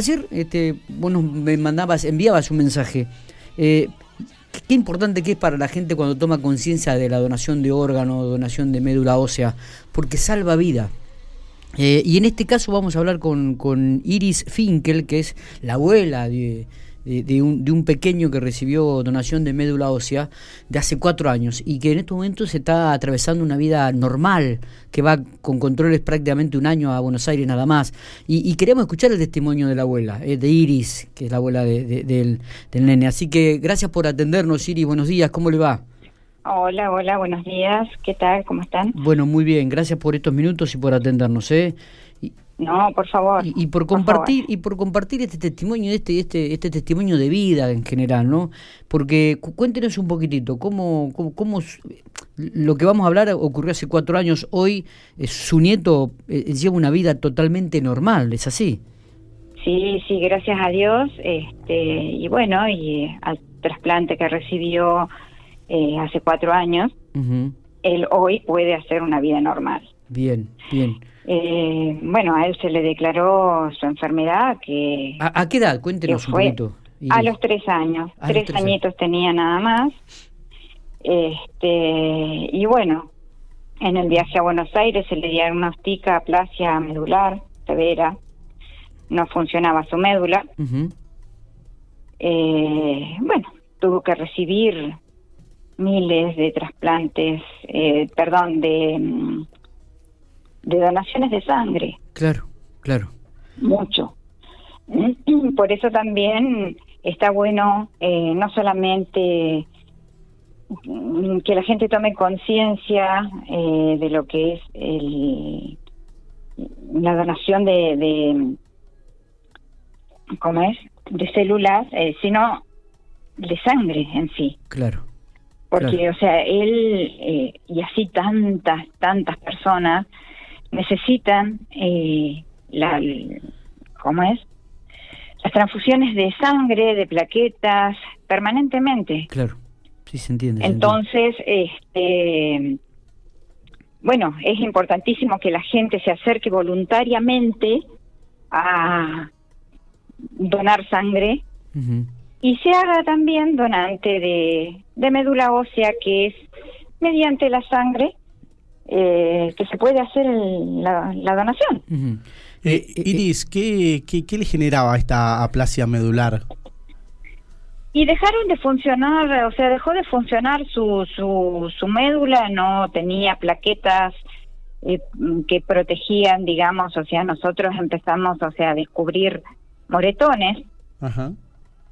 ayer este, vos me mandabas, enviabas un mensaje. Eh, qué importante que es para la gente cuando toma conciencia de la donación de órganos, donación de médula ósea, porque salva vida. Eh, y en este caso vamos a hablar con Iris Finkel, que es la abuela de, de, un, de, un, pequeño que recibió donación de médula ósea de hace cuatro años y que en este momento se está atravesando una vida normal, que va con controles prácticamente un año a Buenos Aires nada más. Y, queremos escuchar el testimonio de la abuela, eh, de Iris, que es la abuela del, del nene. Así que gracias por atendernos, Iris. Buenos días, ¿cómo le va? Hola, hola, buenos días. ¿Qué tal? ¿Cómo están? Bueno, muy bien. Gracias por estos minutos y por atendernos, ¿eh? No, por favor. Y, por compartir y por compartir este testimonio, este este este testimonio de vida en general, ¿no? Porque cuéntenos un poquitito cómo, cómo, lo que vamos a hablar ocurrió hace cuatro años. Hoy eh, su nieto eh, lleva una vida totalmente normal, ¿es así? Sí, sí, gracias a Dios. Este y bueno y al trasplante que recibió eh, hace cuatro años, él hoy puede hacer una vida normal. Bien, bien. Eh, bueno, a él se le declaró su enfermedad que... ¿A, qué edad? Cuéntenos un poquito. A los tres años. tres, añitos tenía nada más. Este, y bueno, en el viaje a Buenos Aires se le diagnostica aplasia medular severa. No funcionaba su médula. eh, bueno, tuvo que recibir miles de trasplantes, eh, perdón, de mm, de donaciones de sangre. Claro, claro. Mucho. Por eso también está bueno eh, no solamente que la gente tome conciencia eh, de lo que es el, la donación de, de ¿cómo es? de células, eh, sino de sangre en sí. Claro. Porque, o sea, él y así tantas, tantas personas necesitan eh, la, ¿cómo es? Las transfusiones de sangre, de plaquetas, permanentemente. Claro, sí se entiende. Entonces, este, bueno, es importantísimo que la gente se acerque voluntariamente a donar sangre y se haga también donante de, de médula ósea, que es mediante la sangre eh, que se puede hacer la, donación. Eh, eh, Iris, ¿qué, ¿qué, le generaba esta aplasia medular? Y dejaron de funcionar, o sea, dejó de funcionar su, su, su médula, no tenía plaquetas que protegían, digamos, o sea, nosotros empezamos, o sea, a descubrir moretones,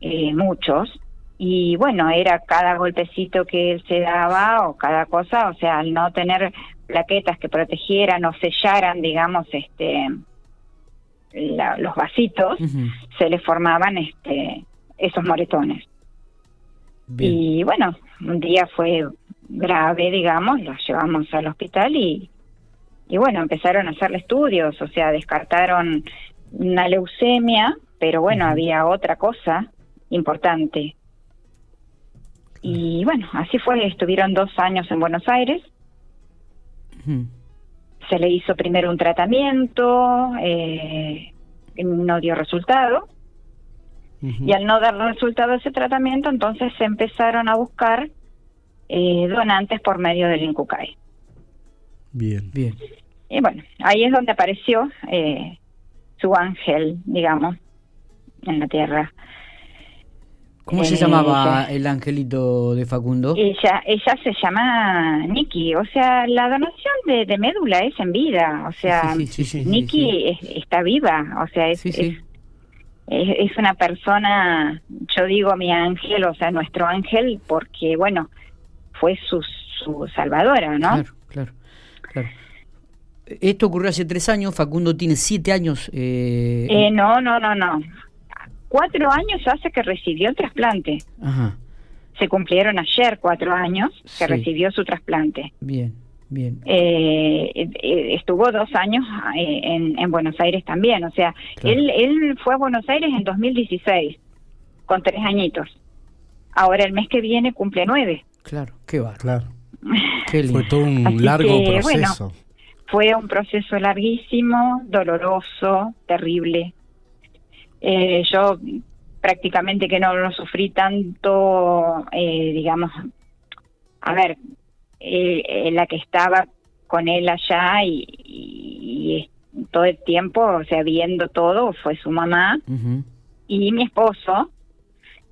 muchos, y bueno, era cada golpecito que él se daba o cada cosa, o sea, al no tener plaquetas que protegieran o sellaran, digamos, este los vasitos, se le formaban este esos moretones. Y bueno, un día fue grave, digamos, los llevamos al hospital y, y bueno, empezaron a hacerle estudios, o sea, descartaron una leucemia, pero bueno, había otra cosa importante. Y bueno, así fue, estuvieron dos años en Buenos Aires, se le hizo primero un tratamiento, eh, no dio resultado. Y al no dar resultado ese tratamiento, entonces se empezaron a buscar eh, donantes por medio del INCUCAI. Bien, bien. Y bueno, ahí es donde apareció eh, su ángel, digamos, en la tierra. ¿Cómo se llamaba el angelito de Facundo? Ella, ella se llama Nikki, o sea, la donación de, médula es en vida, o sea, Nikki está viva, o sea, es, es, una persona, yo digo mi ángel, o sea, nuestro ángel, porque bueno, fue su, su salvadora, ¿no? Claro, claro, claro. Esto ocurrió hace tres años, Facundo tiene siete años. Eh, eh, no, no, no, no cuatro años hace que recibió el trasplante. Se cumplieron ayer cuatro años que recibió su trasplante. Bien, bien. Eh, eh, estuvo dos años eh, en, Buenos Aires también. O sea, él, él fue a Buenos Aires en 2016, con tres añitos. Ahora el mes que viene cumple nueve. Claro, qué va. Claro. Fue todo un largo proceso. fue un proceso larguísimo, doloroso, terrible Eh, yo prácticamente que no lo sufrí tanto, eh, digamos, a ver, eh, la que estaba con él allá y, y, todo el tiempo, o sea, viendo todo, fue su mamá y mi esposo,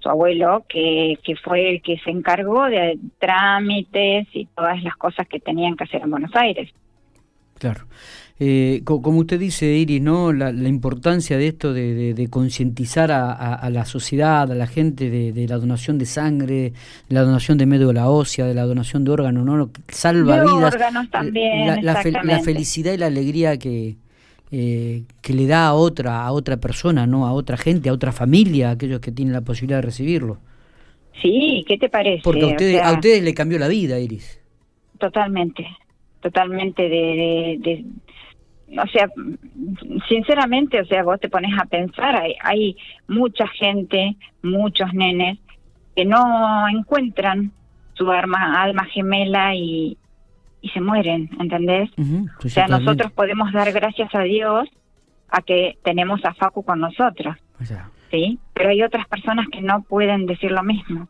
su abuelo, que, que fue el que se encargó de trámites y todas las cosas que tenían que hacer en Buenos Aires. Claro. Eh, como usted dice, Iris, ¿no? La, importancia de esto de, concientizar a, la sociedad, a la gente de, la donación de sangre, de la donación de médula ósea, de la donación de órganos, ¿no? Salva vidas. Órganos también, la, la, felicidad y la alegría que, eh, que le da a otra, a otra persona, ¿no? A otra gente, a otra familia, a aquellos que tienen la posibilidad de recibirlo. Sí, ¿qué te parece? Porque a ustedes, a ustedes le cambió la vida, Iris. Totalmente, totalmente de o sea, sinceramente, o sea, vos te pones a pensar, hay, hay mucha gente, muchos nenes que no encuentran su alma, alma gemela y, y se mueren, ¿entendés? o sea, nosotros podemos dar gracias a Dios a que tenemos a Facu con nosotros, ¿sí? Pero hay otras personas que no pueden decir lo mismo.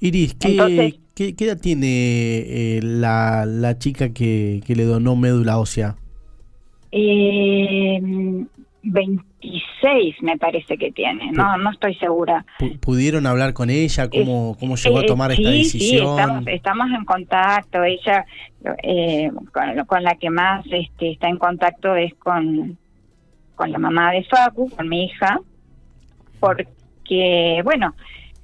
Iris, ¿qué, ¿qué, edad tiene eh, la, la chica que, que le donó médula ósea? Eh, 26 me parece que tiene, no no estoy segura. ¿Pudieron hablar con ella? ¿Cómo, cómo llegó a eh, tomar esta decisión? Sí, estamos, en contacto. Ella, eh, con, la que más este, está en contacto es con, con la mamá de Facu, con mi hija, porque, bueno,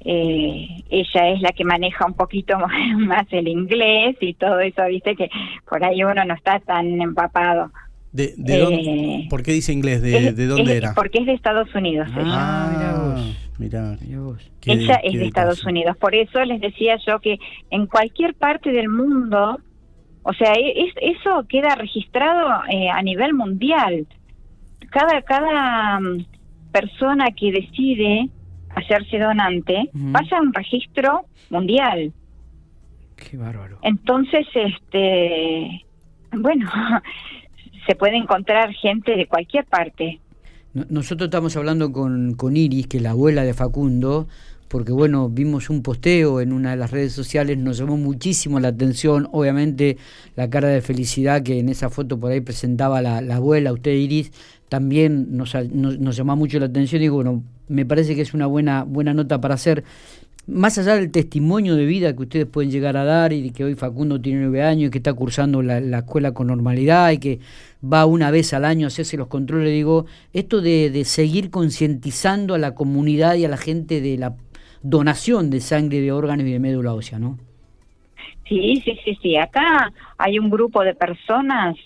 eh, ella es la que maneja un poquito más el inglés y todo eso, viste que por ahí uno no está tan empapado. De, eh, ¿Por qué dice inglés? ¿De, de dónde era? Porque es de Estados Unidos. Ah, mira vos. ella es de Estados Unidos. Por eso les decía yo que en cualquier parte del mundo, o sea, e, es, eso queda registrado eh, a nivel mundial. Cada, cada mm, persona que decide hacerse donante pasa a un registro mundial. Qué bárbaro. Entonces, este, bueno, se puede encontrar gente de cualquier parte. Nosotros estamos hablando con, con Iris, que es la abuela de Facundo, porque bueno, vimos un posteo en una de las redes sociales, nos llamó muchísimo la atención, obviamente la cara de felicidad que en esa foto por ahí presentaba la, abuela, usted Iris, también nos, nos, nos llamó mucho la atención y bueno, me parece que es una buena, buena nota para hacer más allá del testimonio de vida que ustedes pueden llegar a dar y de que hoy Facundo tiene nueve años y que está cursando la, escuela con normalidad y que va una vez al año a hacerse los controles, digo, esto de, de seguir concientizando a la comunidad y a la gente de la donación de sangre, de órganos y de médula ósea, ¿no? Sí, sí, sí, sí. Acá hay un grupo de personas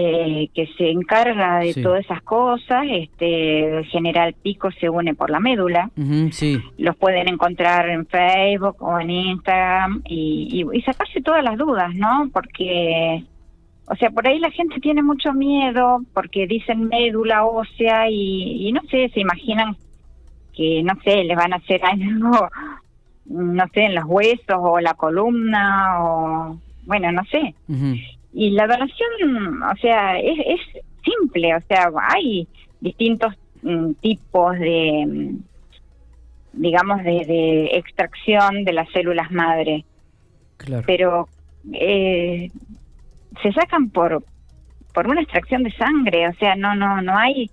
eh, que se encarga de todas esas cosas. Este, el general Pico se une por la médula. sí. Los pueden encontrar en Facebook o en Instagram y, y, sacarse todas las dudas, ¿no? Porque, o sea, por ahí la gente tiene mucho miedo porque dicen médula ósea y, no sé, se imaginan que, no sé, les van a hacer algo, no sé, en los huesos o la columna o, bueno, no sé. Y la donación, o sea, es, es simple, o sea, hay distintos mm, tipos de, mm, digamos, de, extracción de las células madre. Claro. Pero eh, se sacan por por una extracción de sangre, o sea, no no no hay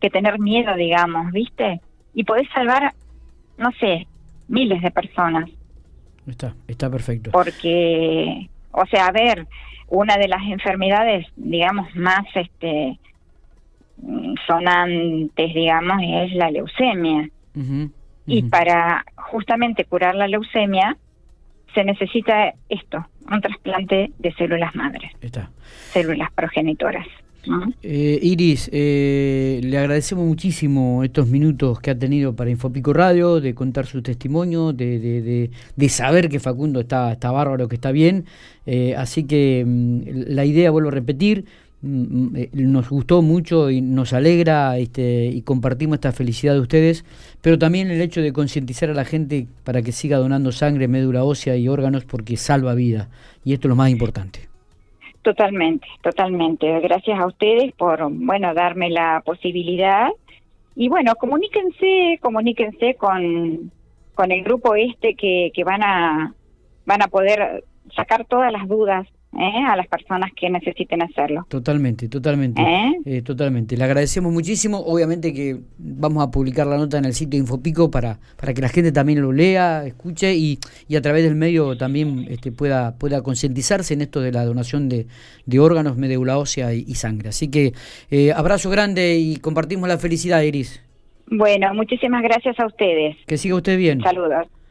que tener miedo, digamos, ¿viste? Y podés salvar, no sé, miles de personas. Está, está perfecto. Porque o sea, a ver, una de las enfermedades, digamos, más este sonantes, digamos, es la leucemia. Y para justamente curar la leucemia se necesita esto, un trasplante de células madres, Está. células progenitoras. Eh, Iris, eh, le agradecemos muchísimo estos minutos que ha tenido para Infopico Radio, de contar su testimonio, de, de, de, saber que Facundo está, está bárbaro, que está bien. Eh, así que mm, la idea, vuelvo a repetir, mm, mm, nos gustó mucho y nos alegra este, y compartimos esta felicidad de ustedes, pero también el hecho de concientizar a la gente para que siga donando sangre, médula ósea y órganos porque salva vida. Y esto es lo más importante. Totalmente, totalmente. Gracias a ustedes por, bueno, darme la posibilidad y bueno, comuníquense, comuníquense con, con el grupo este que, que van a van a poder sacar todas las dudas ¿eh? a las personas que necesiten hacerlo. Totalmente, totalmente, ¿Eh? Eh, totalmente. Le agradecemos muchísimo. Obviamente que vamos a publicar la nota en el sitio Infopico para, para que la gente también lo lea, escuche y, y a través del medio también este, pueda, pueda concientizarse en esto de la donación de, de órganos, médula ósea y, y sangre. Así que abrazo grande y compartimos la felicidad, Iris. Bueno, muchísimas gracias a ustedes. Que siga usted bien. Saludos.